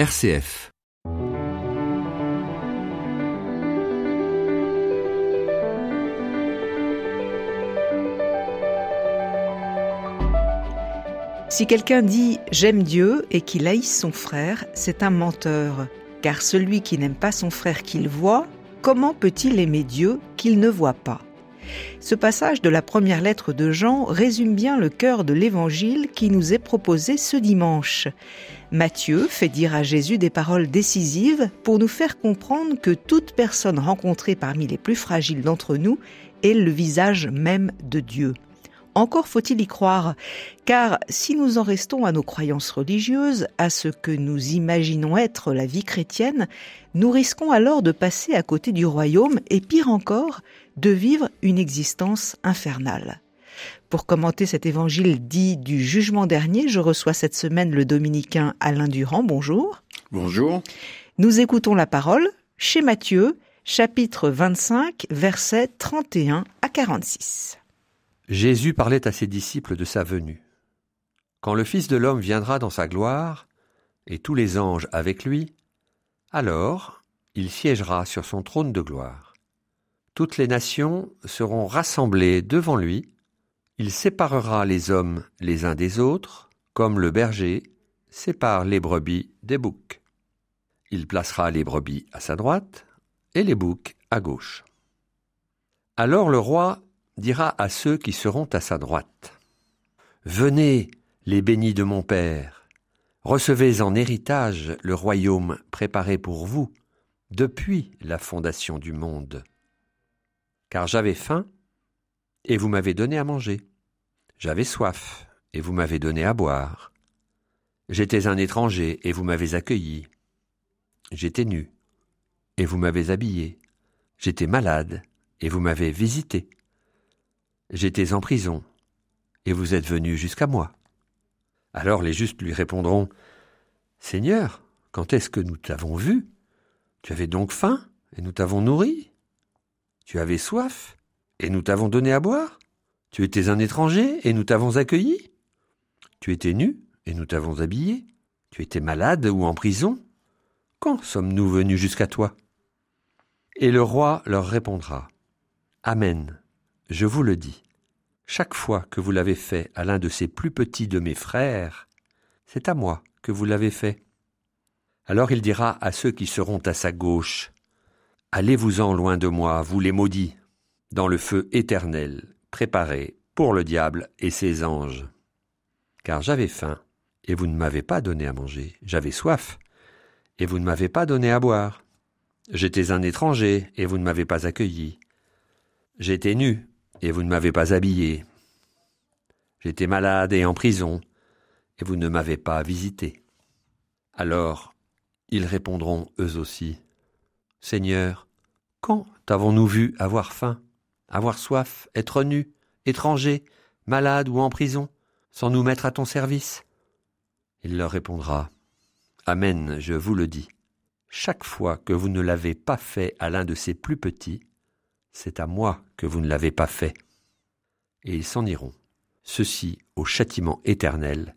RCF. Si quelqu'un dit j'aime Dieu et qu'il haïsse son frère, c'est un menteur. Car celui qui n'aime pas son frère qu'il voit, comment peut-il aimer Dieu qu'il ne voit pas? Ce passage de la première lettre de Jean résume bien le cœur de l'évangile qui nous est proposé ce dimanche. Matthieu fait dire à Jésus des paroles décisives pour nous faire comprendre que toute personne rencontrée parmi les plus fragiles d'entre nous est le visage même de Dieu. Encore faut-il y croire, car si nous en restons à nos croyances religieuses, à ce que nous imaginons être la vie chrétienne, nous risquons alors de passer à côté du royaume et pire encore, de vivre une existence infernale. Pour commenter cet évangile dit du jugement dernier, je reçois cette semaine le dominicain Alain Durand. Bonjour. Bonjour. Nous écoutons la parole chez Matthieu, chapitre 25, versets 31 à 46. Jésus parlait à ses disciples de sa venue. Quand le Fils de l'homme viendra dans sa gloire, et tous les anges avec lui, alors il siégera sur son trône de gloire. Toutes les nations seront rassemblées devant lui, il séparera les hommes les uns des autres, comme le berger sépare les brebis des boucs. Il placera les brebis à sa droite et les boucs à gauche. Alors le roi dira à ceux qui seront à sa droite. Venez, les bénis de mon Père, recevez en héritage le royaume préparé pour vous depuis la fondation du monde. Car j'avais faim, et vous m'avez donné à manger. J'avais soif, et vous m'avez donné à boire. J'étais un étranger, et vous m'avez accueilli. J'étais nu, et vous m'avez habillé. J'étais malade, et vous m'avez visité. J'étais en prison, et vous êtes venu jusqu'à moi. Alors les justes lui répondront Seigneur, quand est-ce que nous t'avons vu? Tu avais donc faim, et nous t'avons nourri? Tu avais soif, et nous t'avons donné à boire. Tu étais un étranger, et nous t'avons accueilli. Tu étais nu, et nous t'avons habillé. Tu étais malade ou en prison. Quand sommes-nous venus jusqu'à toi? Et le roi leur répondra Amen je vous le dis, chaque fois que vous l'avez fait à l'un de ces plus petits de mes frères, c'est à moi que vous l'avez fait. Alors il dira à ceux qui seront à sa gauche, Allez-vous-en loin de moi, vous les maudits, dans le feu éternel, préparé pour le diable et ses anges. Car j'avais faim, et vous ne m'avez pas donné à manger, j'avais soif, et vous ne m'avez pas donné à boire. J'étais un étranger, et vous ne m'avez pas accueilli. J'étais nu, et vous ne m'avez pas habillé. J'étais malade et en prison, et vous ne m'avez pas visité. Alors ils répondront eux aussi, Seigneur, quand t'avons-nous vu avoir faim, avoir soif, être nu, étranger, malade ou en prison, sans nous mettre à ton service? Il leur répondra, Amen, je vous le dis, chaque fois que vous ne l'avez pas fait à l'un de ces plus petits, c'est à moi que vous ne l'avez pas fait. Et ils s'en iront, ceux-ci au châtiment éternel,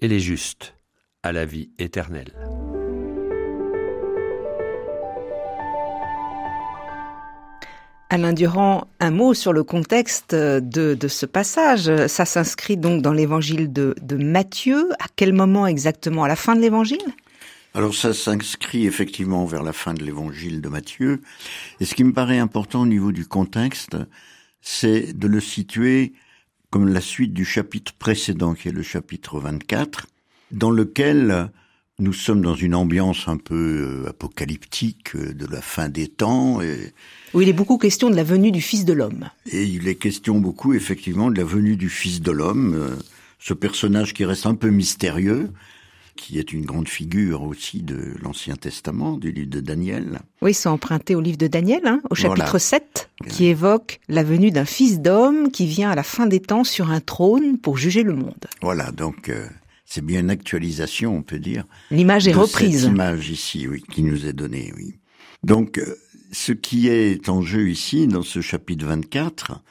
et les justes à la vie éternelle. Alain Durand, un mot sur le contexte de, de ce passage. Ça s'inscrit donc dans l'évangile de, de Matthieu. À quel moment exactement? À la fin de l'évangile? Alors ça s'inscrit effectivement vers la fin de l'évangile de Matthieu. Et ce qui me paraît important au niveau du contexte, c'est de le situer comme la suite du chapitre précédent, qui est le chapitre 24, dans lequel nous sommes dans une ambiance un peu euh, apocalyptique euh, de la fin des temps. Et, où il est beaucoup question de la venue du Fils de l'homme. Et il est question beaucoup, effectivement, de la venue du Fils de l'homme, euh, ce personnage qui reste un peu mystérieux, qui est une grande figure aussi de l'Ancien Testament, du livre de Daniel. Oui, c'est emprunté au livre de Daniel, hein, au chapitre 7, qui évoque la venue d'un fils d'homme qui vient à la fin des temps sur un trône pour juger le monde. Voilà, donc euh, c'est bien une actualisation, on peut dire. L'image est reprise. Cette image ici, oui, qui nous est donnée, oui. Donc, euh, ce qui est en jeu ici, dans ce chapitre 24,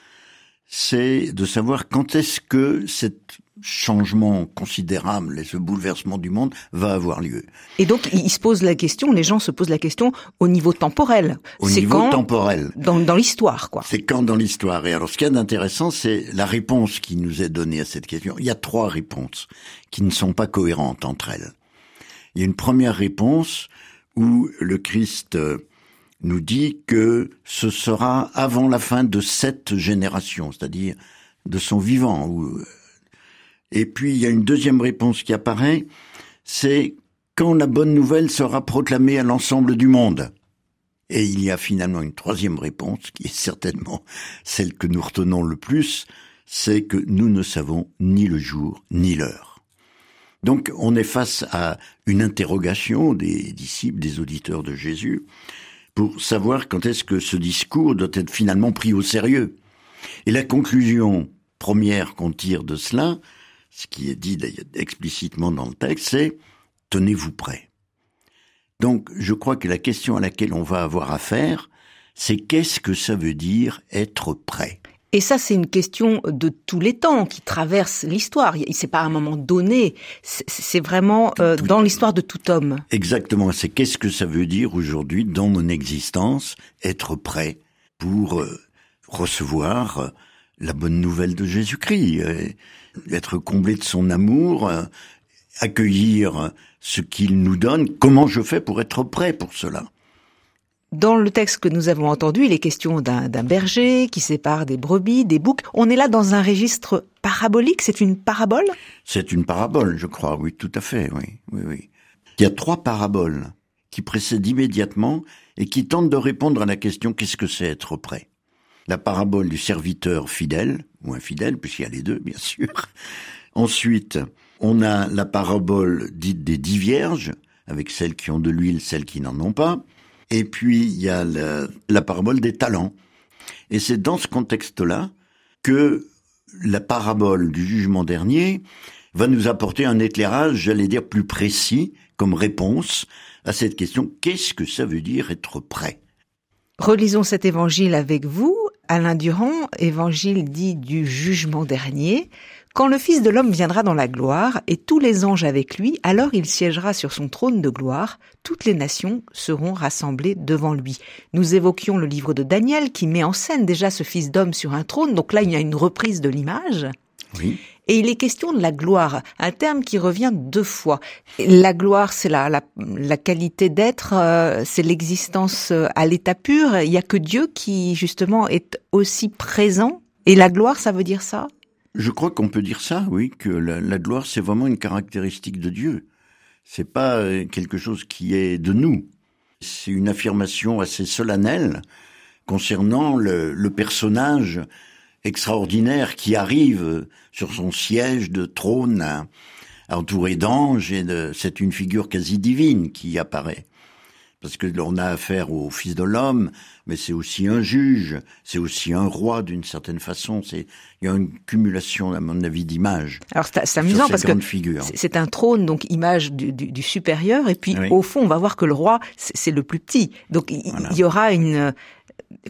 c'est de savoir quand est-ce que cette changement considérable et ce bouleversement du monde va avoir lieu. Et donc, il se pose la question, les gens se posent la question au niveau temporel. Au niveau temporel. Dans, dans l'histoire, quoi. C'est quand dans l'histoire. Et alors, ce qui est intéressant, c'est la réponse qui nous est donnée à cette question. Il y a trois réponses qui ne sont pas cohérentes entre elles. Il y a une première réponse où le Christ euh, nous dit que ce sera avant la fin de cette génération, c'est-à-dire de son vivant. Et puis il y a une deuxième réponse qui apparaît, c'est quand la bonne nouvelle sera proclamée à l'ensemble du monde. Et il y a finalement une troisième réponse, qui est certainement celle que nous retenons le plus, c'est que nous ne savons ni le jour ni l'heure. Donc on est face à une interrogation des disciples, des auditeurs de Jésus, pour savoir quand est-ce que ce discours doit être finalement pris au sérieux. Et la conclusion première qu'on tire de cela, ce qui est dit explicitement dans le texte, c'est tenez-vous prêt. Donc je crois que la question à laquelle on va avoir affaire, c'est qu'est-ce que ça veut dire être prêt? Et ça, c'est une question de tous les temps qui traverse l'histoire. C'est pas à un moment donné. C'est vraiment euh, dans l'histoire de tout homme. Exactement. C'est qu'est-ce que ça veut dire aujourd'hui dans mon existence être prêt pour euh, recevoir euh, la bonne nouvelle de Jésus-Christ, être comblé de son amour, accueillir ce qu'il nous donne. Comment je fais pour être prêt pour cela dans le texte que nous avons entendu, il est question d'un berger qui sépare des brebis, des boucs. On est là dans un registre parabolique, c'est une parabole? C'est une parabole, je crois, oui, tout à fait, oui, oui, oui. Il y a trois paraboles qui précèdent immédiatement et qui tentent de répondre à la question qu'est-ce que c'est être prêt? La parabole du serviteur fidèle, ou infidèle, puisqu'il y a les deux, bien sûr. Ensuite, on a la parabole dite des dix vierges, avec celles qui ont de l'huile, celles qui n'en ont pas. Et puis, il y a la, parabole des talents. Et c'est dans ce contexte-là que la parabole du jugement dernier va nous apporter un éclairage, j'allais dire, plus précis comme réponse à cette question. Qu'est-ce que ça veut dire être prêt? Relisons cet évangile avec vous. Alain Durand, évangile dit du jugement dernier. Quand le Fils de l'homme viendra dans la gloire, et tous les anges avec lui, alors il siégera sur son trône de gloire, toutes les nations seront rassemblées devant lui. Nous évoquions le livre de Daniel qui met en scène déjà ce Fils d'homme sur un trône, donc là il y a une reprise de l'image. Oui. Et il est question de la gloire, un terme qui revient deux fois. La gloire, c'est la, la, qualité d'être, euh, c'est l'existence euh, à l'état pur. Il n'y a que Dieu qui, justement, est aussi présent. Et la gloire, ça veut dire ça? Je crois qu'on peut dire ça, oui, que la, gloire, c'est vraiment une caractéristique de Dieu. C'est pas euh, quelque chose qui est de nous. C'est une affirmation assez solennelle concernant le, personnage extraordinaire qui arrive sur son siège de trône entouré d'anges et c'est une figure quasi divine qui apparaît parce que l'on a affaire au Fils de l'homme, mais c'est aussi un juge, c'est aussi un roi d'une certaine façon. C'est il y a une cumulation, à mon avis, d'images. Alors c'est amusant parce que c'est un trône, donc image du, supérieur, et puis au fond, on va voir que le roi c'est le plus petit. Donc il y aura une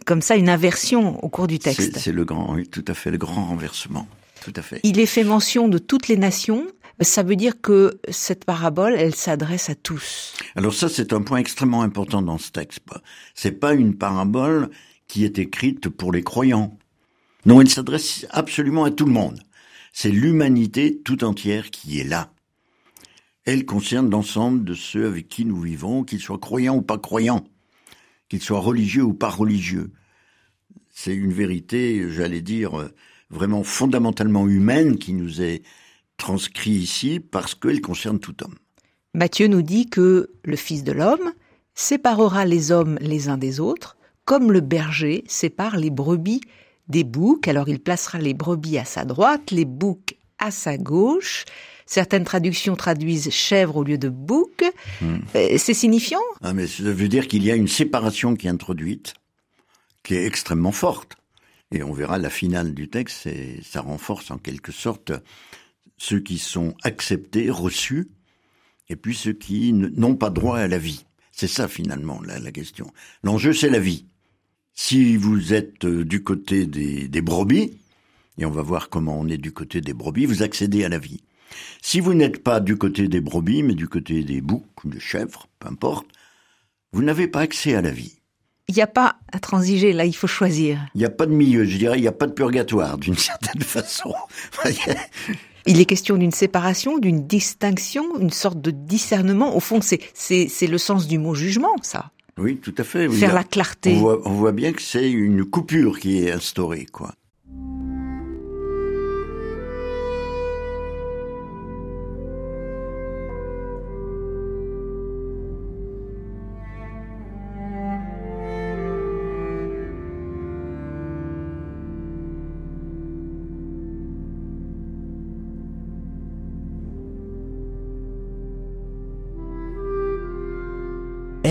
comme ça une inversion au cours du texte. C'est le grand, oui, tout à fait, le grand renversement. Tout à fait. Il est fait mention de toutes les nations, ça veut dire que cette parabole, elle s'adresse à tous. Alors ça, c'est un point extrêmement important dans ce texte. C'est pas une parabole qui est écrite pour les croyants. Non, elle s'adresse absolument à tout le monde. C'est l'humanité tout entière qui est là. Elle concerne l'ensemble de ceux avec qui nous vivons, qu'ils soient croyants ou pas croyants, qu'ils soient religieux ou pas religieux. C'est une vérité, j'allais dire, vraiment fondamentalement humaine qui nous est transcrit ici parce qu'elle concerne tout homme. Matthieu nous dit que le Fils de l'homme séparera les hommes les uns des autres, comme le berger sépare les brebis des boucs. Alors il placera les brebis à sa droite, les boucs à sa gauche. Certaines traductions traduisent chèvre au lieu de bouc. Hmm. Euh, c'est signifiant? Ah, mais Ça veut dire qu'il y a une séparation qui est introduite, qui est extrêmement forte. Et on verra la finale du texte, et ça renforce en quelque sorte ceux qui sont acceptés, reçus, et puis ceux qui n'ont pas droit à la vie. C'est ça finalement la, la question. L'enjeu, c'est la vie. Si vous êtes euh, du côté des, des brebis, et on va voir comment on est du côté des brebis, vous accédez à la vie. Si vous n'êtes pas du côté des brebis, mais du côté des boucs, des chèvres, peu importe, vous n'avez pas accès à la vie. Il n'y a pas à transiger, là, il faut choisir. Il n'y a pas de milieu, je dirais, il n'y a pas de purgatoire, d'une certaine façon. Il est question d'une séparation, d'une distinction, une sorte de discernement. Au fond, c'est, c'est, c'est le sens du mot jugement, ça. Oui, tout à fait. Faire la clarté. On voit, on voit bien que c'est une coupure qui est instaurée, quoi.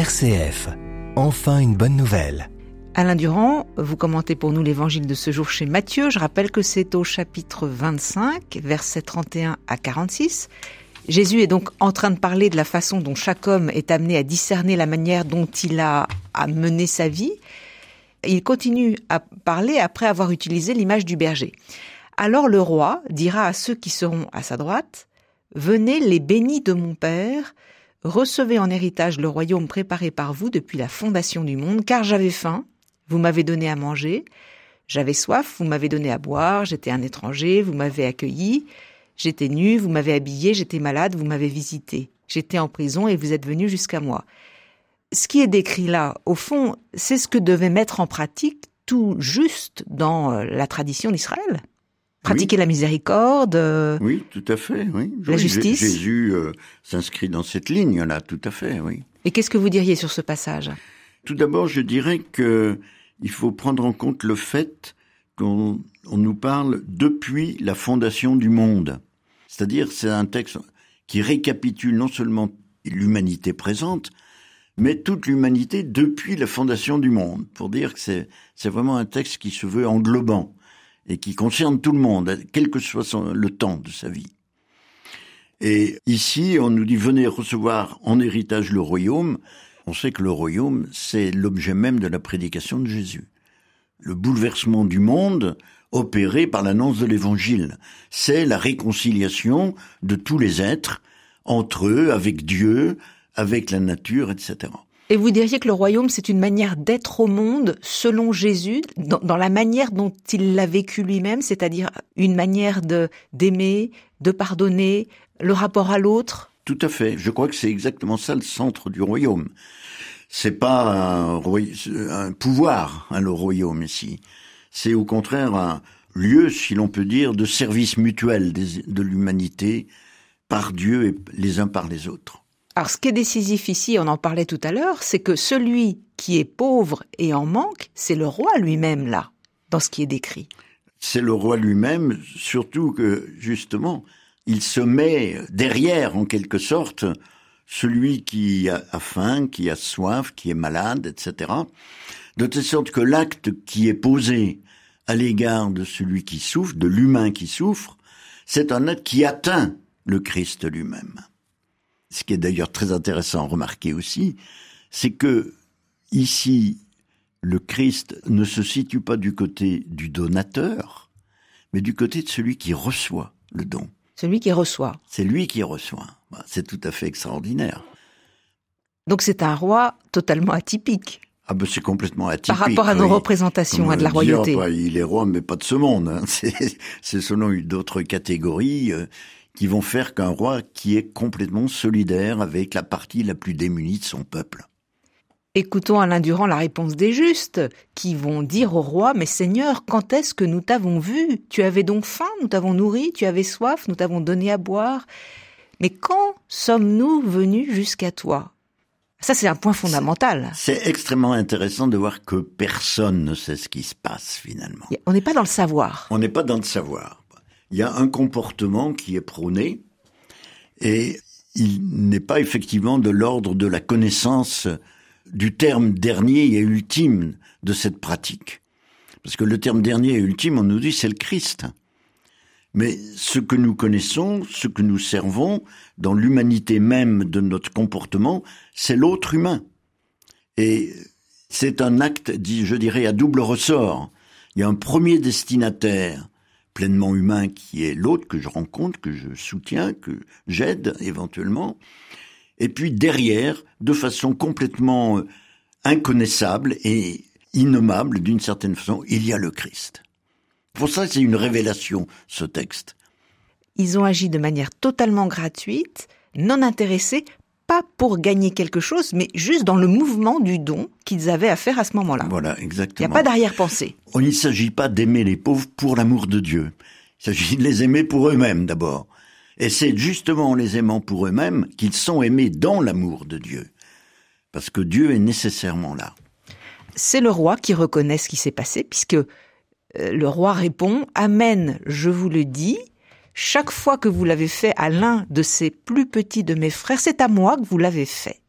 RCF. Enfin une bonne nouvelle. Alain Durand, vous commentez pour nous l'évangile de ce jour chez Matthieu. Je rappelle que c'est au chapitre 25, versets 31 à 46. Jésus est donc en train de parler de la façon dont chaque homme est amené à discerner la manière dont il a à mener sa vie. Il continue à parler après avoir utilisé l'image du berger. Alors le roi dira à ceux qui seront à sa droite, Venez les bénis de mon Père, Recevez en héritage le royaume préparé par vous depuis la fondation du monde, car j'avais faim, vous m'avez donné à manger, j'avais soif, vous m'avez donné à boire, j'étais un étranger, vous m'avez accueilli, j'étais nu, vous m'avez habillé, j'étais malade, vous m'avez visité, j'étais en prison et vous êtes venu jusqu'à moi. Ce qui est décrit là, au fond, c'est ce que devait mettre en pratique tout juste dans euh, la tradition d'Israël. Pratiquer la miséricorde. Euh, oui, tout à fait. Oui. La justice. Jésus euh, s'inscrit dans cette ligne-là, tout à fait. Oui. Et qu'est-ce que vous diriez sur ce passage? Tout d'abord, je dirais que il faut prendre en compte le fait qu'on nous parle depuis la fondation du monde. C'est-à-dire, c'est un texte qui récapitule non seulement l'humanité présente, mais toute l'humanité depuis la fondation du monde, pour dire que c'est vraiment un texte qui se veut englobant et qui concerne tout le monde, quel que soit le temps de sa vie. Et ici, on nous dit venez recevoir en héritage le royaume. On sait que le royaume, c'est l'objet même de la prédication de Jésus. Le bouleversement du monde opéré par l'annonce de l'évangile. C'est la réconciliation de tous les êtres entre eux, avec Dieu, avec la nature, etc. Et vous diriez que le royaume, c'est une manière d'être au monde selon Jésus, dans, la manière dont il l'a vécu lui-même, c'est-à-dire une manière de d'aimer, de pardonner, le rapport à l'autre? Tout à fait. Je crois que c'est exactement ça le centre du royaume. C'est pas un, pouvoir, hein, le royaume ici. C'est au contraire un lieu, si l'on peut dire, de service mutuel de l'humanité par Dieu et les uns par les autres. Alors ce qui est décisif ici, on en parlait tout à l'heure, c'est que celui qui est pauvre et en manque, c'est le roi lui-même là, dans ce qui est décrit. C'est le roi lui-même, surtout que justement, il se met derrière en quelque sorte celui qui a faim, qui a soif, qui est malade, etc. De telle sorte que l'acte qui est posé à l'égard de celui qui souffre, de l'humain qui souffre, c'est un acte qui atteint le Christ lui-même ce qui est d'ailleurs très intéressant à remarquer aussi, c'est que ici, le Christ ne se situe pas du côté du donateur, mais du côté de celui qui reçoit le don. Celui qui reçoit. C'est lui qui reçoit. Bah, c'est tout à fait extraordinaire. Donc c'est un roi totalement atypique. Ah ben c'est complètement atypique. Par rapport à nos représentations hein, de la royauté. Bah, il est roi, mais pas de ce monde. Hein. C'est selon d'autres catégories. Qui vont faire qu'un roi qui est complètement solidaire avec la partie la plus démunie de son peuple. Écoutons Alain Durand la réponse des justes, qui vont dire au roi, Mais Seigneur, quand est-ce que nous t'avons vu? Tu avais donc faim, nous t'avons nourri, tu avais soif, nous t'avons donné à boire. Mais quand sommes-nous venus jusqu'à toi? Ça, c'est un point fondamental. C'est extrêmement intéressant de voir que personne ne sait ce qui se passe finalement. On n'est pas dans le savoir. On n'est pas dans le savoir il y a un comportement qui est prôné et il n'est pas effectivement de l'ordre de la connaissance du terme dernier et ultime de cette pratique. Parce que le terme dernier et ultime, on nous dit, c'est le Christ. Mais ce que nous connaissons, ce que nous servons, dans l'humanité même de notre comportement, c'est l'autre humain. Et c'est un acte, je dirais, à double ressort. Il y a un premier destinataire pleinement humain qui est l'autre que je rencontre, que je soutiens, que j'aide éventuellement. Et puis derrière, de façon complètement euh, inconnaissable et innommable d'une certaine façon, il y a le Christ. Pour ça, c'est une révélation, ce texte. Ils ont agi de manière totalement gratuite, non intéressés, pas pour gagner quelque chose, mais juste dans le mouvement du don qu'ils avaient à faire à ce moment-là. Voilà, Il n'y exactement. a pas d'arrière-pensée. Il ne s'agit pas d'aimer les pauvres pour l'amour de Dieu. Il s'agit de les aimer pour eux-mêmes d'abord. Et c'est justement en les aimant pour eux-mêmes qu'ils sont aimés dans l'amour de Dieu. Parce que Dieu est nécessairement là. C'est le roi qui reconnaît ce qui s'est passé, puisque euh, le roi répond Amen, je vous le dis, chaque fois que vous l'avez fait à l'un de ces plus petits de mes frères, c'est à moi que vous l'avez fait.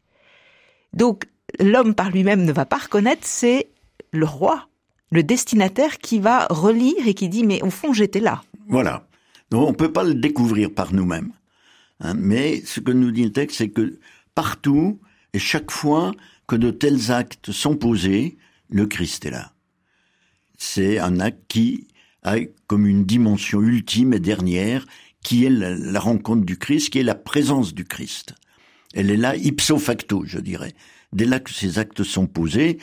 Donc, l'homme par lui-même ne va pas reconnaître, c'est le roi, le destinataire qui va relire et qui dit Mais au fond, j'étais là. Voilà. Donc on ne peut pas le découvrir par nous-mêmes. Hein, mais ce que nous dit le texte, c'est que partout et chaque fois que de tels actes sont posés, le Christ est là. C'est un acte qui comme une dimension ultime et dernière, qui est la, la rencontre du Christ, qui est la présence du Christ. Elle est là ipso facto, je dirais. Dès là que ces actes sont posés,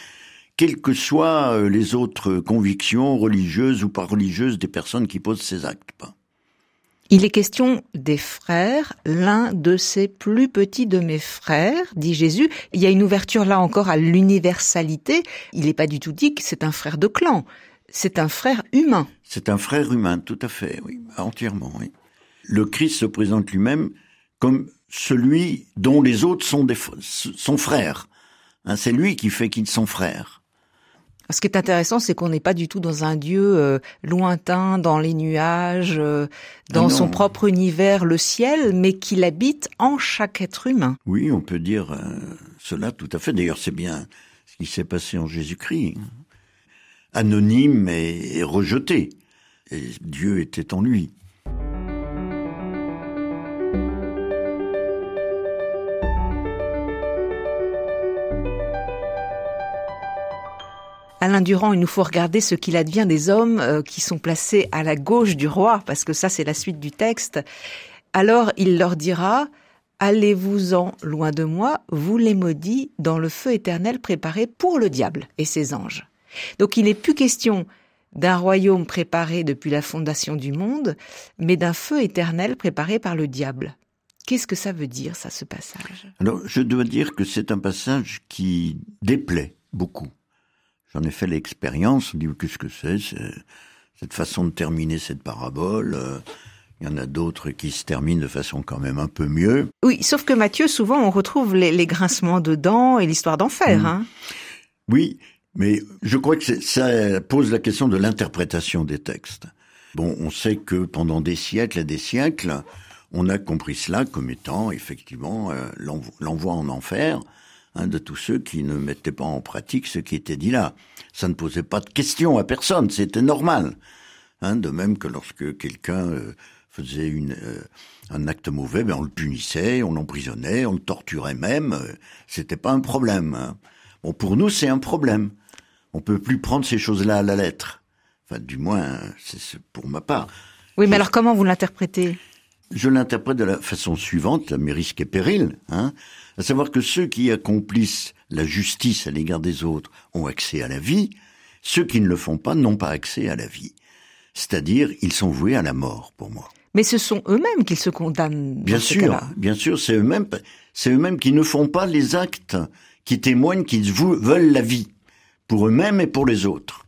quelles que soient euh, les autres convictions religieuses ou pas religieuses des personnes qui posent ces actes. Il est question des frères, l'un de ces plus petits de mes frères, dit Jésus. Il y a une ouverture là encore à l'universalité. Il n'est pas du tout dit que c'est un frère de clan. C'est un frère humain. C'est un frère humain, tout à fait, oui, entièrement, oui. Le Christ se présente lui-même comme celui dont les autres sont des f- son frère. Hein, c'est lui qui fait qu'ils sont frères. Ce qui est intéressant, c'est qu'on n'est pas du tout dans un Dieu euh, lointain, dans les nuages, euh, dans Ah son propre univers, le ciel, mais qu'il habite en chaque être humain. Oui, on peut dire euh, cela tout à fait. D'ailleurs, c'est bien ce qui s'est passé en Jésus-Christ. Anonyme et, et rejeté. Et Dieu était en lui. Alain Durand, il nous faut regarder ce qu'il advient des hommes euh, qui sont placés à la gauche du roi, parce que ça c'est la suite du texte. Alors il leur dira, Allez-vous-en loin de moi, vous les maudits, dans le feu éternel préparé pour le diable et ses anges. Donc il n'est plus question d'un royaume préparé depuis la fondation du monde, mais d'un feu éternel préparé par le diable. Qu'est-ce que ça veut dire, ça, ce passage? Alors, je dois dire que c'est un passage qui déplaît beaucoup. J'en ai fait l'expérience, on dit qu'est-ce que c'est, c'est cette façon de terminer cette parabole. euh, Il y en a d'autres qui se terminent de façon quand même un peu mieux. Oui, sauf que Matthieu, souvent, on retrouve les, les grincements de dents et l'histoire d'enfer. Mm. Hein Oui, mais je crois que ça pose la question de l'interprétation des textes. Bon, on sait que pendant des siècles et des siècles, on a compris cela comme étant effectivement euh, l'envo- l'envoi en enfer hein, de tous ceux qui ne mettaient pas en pratique ce qui était dit là. Ça ne posait pas de question à personne, c'était normal. Hein, de même que lorsque quelqu'un euh, faisait une, euh, un acte mauvais, ben on le punissait, on l'emprisonnait, on le torturait même. euh, c'était pas un problème. hein. Bon, pour nous, c'est un problème. On peut plus prendre ces choses-là à la lettre. Enfin, du moins, c'est pour ma part. Oui, mais alors comment vous l'interprétez? Je l'interprète de la façon suivante, à mes risques et périls, hein, à savoir que ceux qui accomplissent la justice à l'égard des autres ont accès à la vie, ceux qui ne le font pas n'ont pas accès à la vie. C'est-à-dire, ils sont voués à la mort, pour moi. Mais ce sont eux-mêmes qu'ils se condamnent. Bien dans sûr, bien sûr, c'est eux-mêmes, c'est eux-mêmes qui ne font pas les actes qui témoignent qu'ils veulent la vie pour eux-mêmes et pour les autres.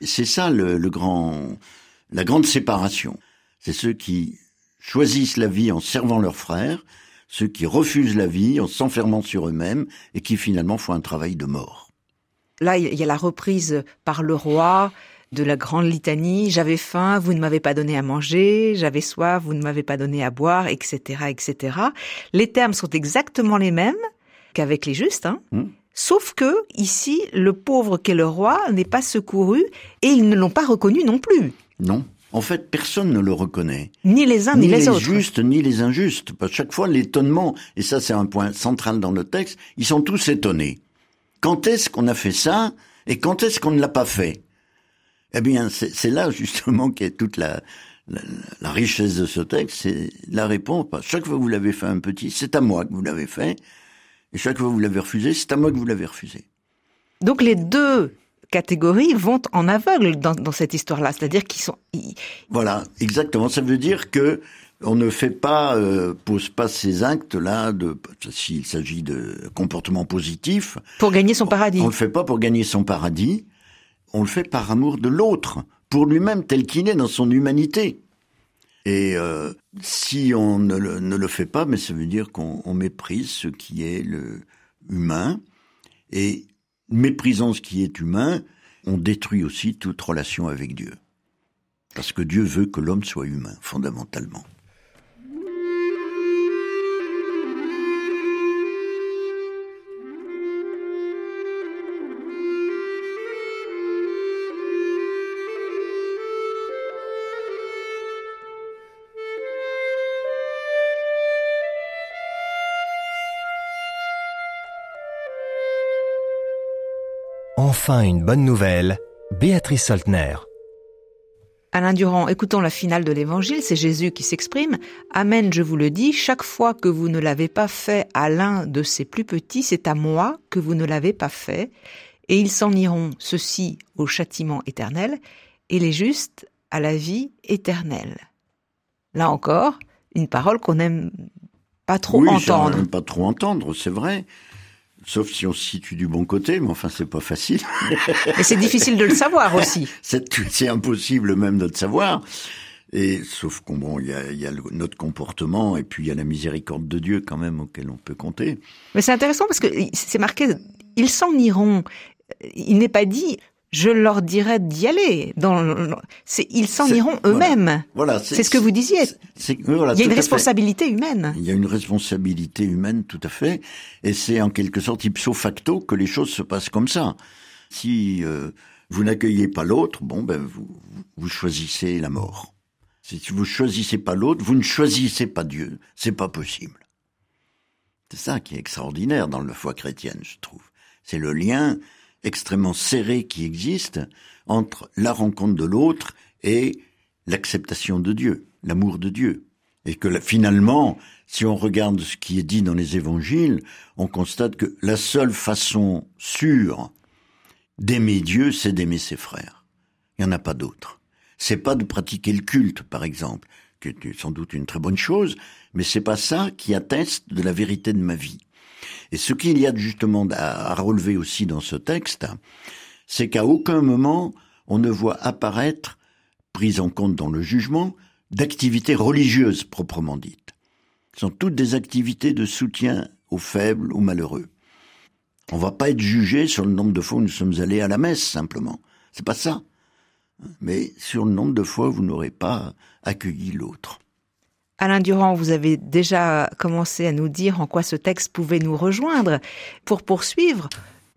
C'est ça le, le grand, la grande séparation. C'est ceux qui choisissent la vie en servant leurs frères, ceux qui refusent la vie en s'enfermant sur eux-mêmes et qui finalement font un travail de mort. Là, il y a la reprise par le roi de la grande litanie. J'avais faim, vous ne m'avez pas donné à manger. J'avais soif, vous ne m'avez pas donné à boire, etc., etc. Les termes sont exactement les mêmes qu'avec les justes, hein. Hmm. Sauf que, ici, le pauvre qu'est le roi n'est pas secouru et ils ne l'ont pas reconnu non plus. Non. En fait, personne ne le reconnaît. Ni les uns ni, ni les, autres. justes ni les injustes. Parce que chaque fois, l'étonnement, et ça c'est un point central dans le texte, ils sont tous étonnés. Quand est-ce qu'on a fait ça et quand est-ce qu'on ne l'a pas fait? Eh bien, c'est là justement qu'est toute la, la, richesse de ce texte, c'est la réponse. Chaque fois que vous l'avez fait un petit, c'est à moi que vous l'avez fait. Et chaque fois que vous l'avez refusé, c'est à moi que vous l'avez refusé. Donc les deux catégories vont en aveugle dans, cette histoire-là, c'est-à-dire qu'ils sont. Voilà, exactement. Ça veut dire que on ne fait pas, euh, pose pas ces actes-là de, s'il s'agit de comportements positifs. Pour gagner son paradis. On, on le fait pas pour gagner son paradis. On le fait par amour de l'autre pour lui-même tel qu'il est dans son humanité. Et euh, si on ne le, fait pas, mais ça veut dire qu'on méprise ce qui est le humain. Et méprisant ce qui est humain, on détruit aussi toute relation avec Dieu. Parce que Dieu veut que l'homme soit humain, fondamentalement. Enfin une bonne nouvelle, Béatrice Soltner. Alain Durand, écoutons la finale de l'évangile, c'est Jésus qui s'exprime. Amen, je vous le dis, chaque fois que vous ne l'avez pas fait à l'un de ces plus petits, c'est à moi que vous ne l'avez pas fait. Et ils s'en iront, ceux-ci, au châtiment éternel, et les justes à la vie éternelle. Là encore, une parole qu'on n'aime pas trop oui, entendre. n'aime pas trop entendre, c'est vrai. Sauf si on se situe du bon côté, mais enfin c'est pas facile. Mais c'est difficile de le savoir aussi. c'est impossible même de le savoir. Et sauf qu'on bon, il y a, y a notre comportement et puis il y a la miséricorde de Dieu quand même auquel on peut compter. Mais c'est intéressant parce que c'est marqué, ils s'en iront. Il n'est pas dit je leur dirais d'y aller. Dans, ils s'en iront eux-mêmes. Voilà, c'est ce que vous disiez. il y a une responsabilité humaine. Il y a une responsabilité humaine, tout à fait. Et c'est en quelque sorte ipso facto que les choses se passent comme ça. Si euh, vous n'accueillez pas l'autre, bon, ben vous, vous choisissez la mort. Si vous choisissez pas l'autre, vous ne choisissez pas Dieu. C'est pas possible. C'est ça qui est extraordinaire dans la foi chrétienne, je trouve. C'est le lien extrêmement serré qui existe entre la rencontre de l'autre et l'acceptation de Dieu, l'amour de Dieu. Et que finalement, si on regarde ce qui est dit dans les évangiles, on constate que la seule façon sûre d'aimer Dieu, c'est d'aimer ses frères. Il n'y en a pas d'autre. C'est pas de pratiquer le culte, par exemple, qui est sans doute une très bonne chose, mais c'est pas ça qui atteste de la vérité de ma vie. Et ce qu'il y a justement à relever aussi dans ce texte, c'est qu'à aucun moment on ne voit apparaître, prise en compte dans le jugement, d'activités religieuses proprement dites. Ce sont toutes des activités de soutien aux faibles, aux malheureux. On va pas être jugé sur le nombre de fois où nous sommes allés à la messe, simplement. C'est pas ça. Mais sur le nombre de fois où vous n'aurez pas accueilli l'autre. Alain Durand, vous avez déjà commencé à nous dire en quoi ce texte pouvait nous rejoindre. Pour poursuivre,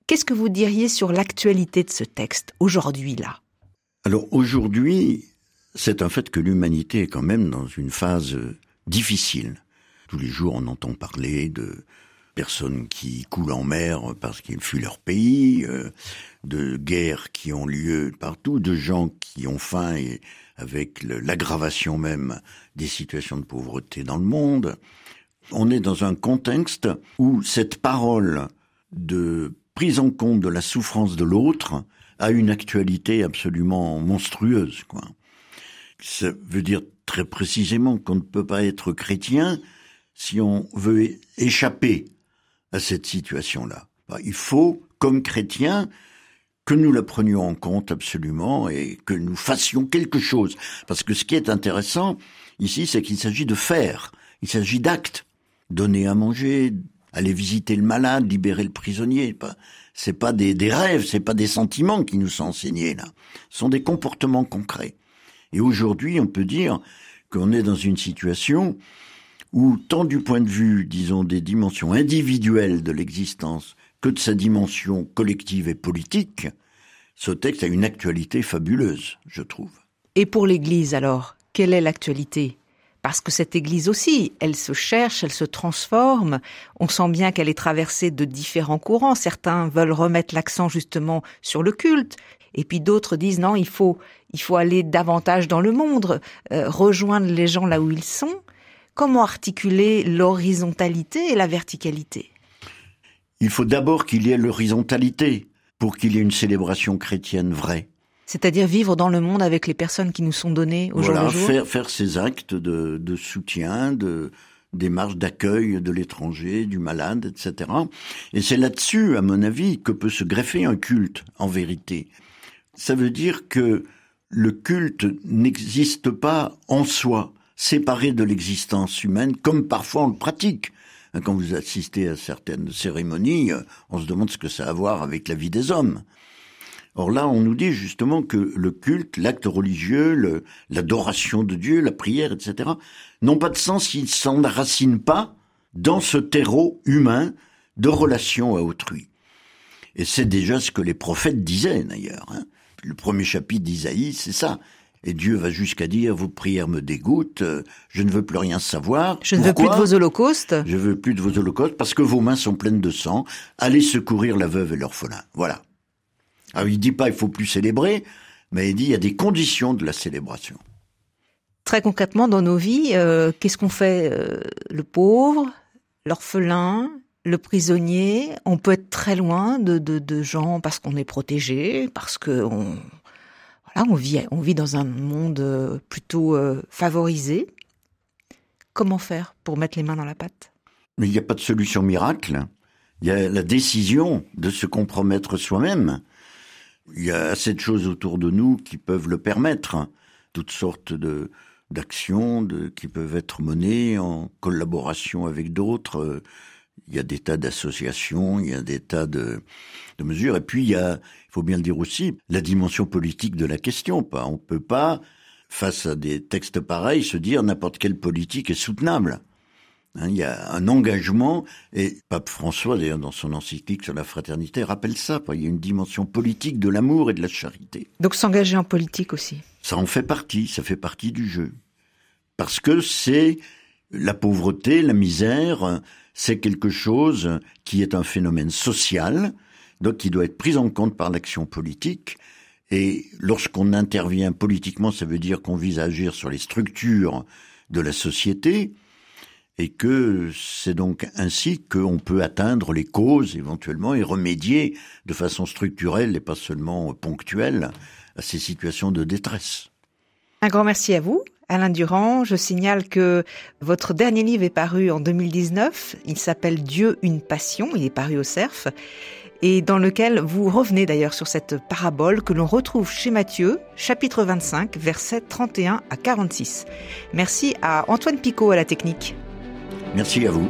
qu'est-ce que vous diriez sur l'actualité de ce texte, aujourd'hui là? Alors aujourd'hui, c'est un fait que l'humanité est quand même dans une phase difficile. Tous les jours, on entend parler de personnes qui coulent en mer parce qu'ils fuient leur pays, euh, de guerres qui ont lieu partout, de gens qui ont faim et avec l'aggravation même des situations de pauvreté dans le monde. On est dans un contexte où cette parole de prise en compte de la souffrance de l'autre a une actualité absolument monstrueuse. Ça veut dire très précisément qu'on ne peut pas être chrétien si on veut échapper à cette situation-là. Il faut, comme chrétien, que nous la prenions en compte absolument et que nous fassions quelque chose. Parce que ce qui est intéressant ici, c'est qu'il s'agit de faire, il s'agit d'actes. Donner à manger, aller visiter le malade, libérer le prisonnier. C'est pas des, des rêves, c'est pas des sentiments qui nous sont enseignés là. Ce sont des comportements concrets. Et aujourd'hui, on peut dire qu'on est dans une situation où, tant du point de vue, disons, des dimensions individuelles de l'existence que de sa dimension collective et politique, ce texte a une actualité fabuleuse, je trouve. Et pour l'Église alors, quelle est l'actualité? Parce que cette Église aussi, elle se cherche, elle se transforme. On sent bien qu'elle est traversée de différents courants. Certains veulent remettre l'accent justement sur le culte, et puis d'autres disent non, il faut, il faut aller davantage dans le monde, euh, rejoindre les gens là où ils sont. Comment articuler l'horizontalité et la verticalité? Il faut d'abord qu'il y ait l'horizontalité pour qu'il y ait une célébration chrétienne vraie. C'est-à-dire vivre dans le monde avec les personnes qui nous sont données au voilà, jour le jour? Faire, faire ces actes de, de soutien, de démarche d'accueil de l'étranger, du malade, etc. Et c'est là-dessus, à mon avis, que peut se greffer un culte, en vérité. Ça veut dire que le culte n'existe pas en soi, séparé de l'existence humaine, comme parfois on le pratique. Quand vous assistez à certaines cérémonies, on se demande ce que ça a à voir avec la vie des hommes. Or là, on nous dit justement que le culte, l'acte religieux, l'adoration de Dieu, la prière, etc., n'ont pas de sens s'ils ne s'enracinent pas dans ce terreau humain de relation à autrui. Et c'est déjà ce que les prophètes disaient d'ailleurs. Hein. Le premier chapitre d'Isaïe, c'est ça. Et Dieu va jusqu'à dire, vos prières me dégoûtent, je ne veux plus rien savoir. Je ne veux plus de vos holocaustes. Je veux plus de vos holocaustes parce que vos mains sont pleines de sang. Allez secourir la veuve et l'orphelin. Voilà. Alors il dit pas il faut plus célébrer, mais il dit il y a des conditions de la célébration. Très concrètement, dans nos vies, euh, qu'est-ce qu'on fait euh, Le pauvre, l'orphelin, le prisonnier, on peut être très loin de, de, de gens parce qu'on est protégé, parce que on, voilà, on vit, dans un monde euh, plutôt favorisé. Comment faire pour mettre les mains dans la pâte? Il n'y a pas de solution miracle. Il y a la décision de se compromettre soi-même. Il y a assez de choses autour de nous qui peuvent le permettre. Toutes sortes de d'actions qui peuvent être menées en collaboration avec d'autres. Il y a des tas d'associations, il y a des tas de, de mesures. Et puis il y a, il faut bien le dire aussi, la dimension politique de la question. On peut pas, face à des textes pareils, se dire n'importe quelle politique est soutenable. Hein, il y a un engagement, et Pape François, d'ailleurs, dans son encyclique sur la fraternité, rappelle ça. Il y a une dimension politique de l'amour et de la charité. Donc s'engager en politique aussi. Ça en fait partie, ça fait partie du jeu. Parce que c'est la pauvreté, la misère, c'est quelque chose qui est un phénomène social, donc qui doit être pris en compte par l'action politique. Et lorsqu'on intervient politiquement, ça veut dire qu'on vise à agir sur les structures de la société, et que c'est donc ainsi qu'on peut atteindre les causes éventuellement et remédier de façon structurelle et pas seulement ponctuelle à ces situations de détresse. Un grand merci à vous. Alain Durand, je signale que votre dernier livre est paru en 2019. Il s'appelle Dieu une passion. Il est paru au CERF et dans lequel vous revenez d'ailleurs sur cette parabole que l'on retrouve chez Matthieu, chapitre 25, versets 31 à 46. Merci à Antoine Picot à la technique. Merci à vous.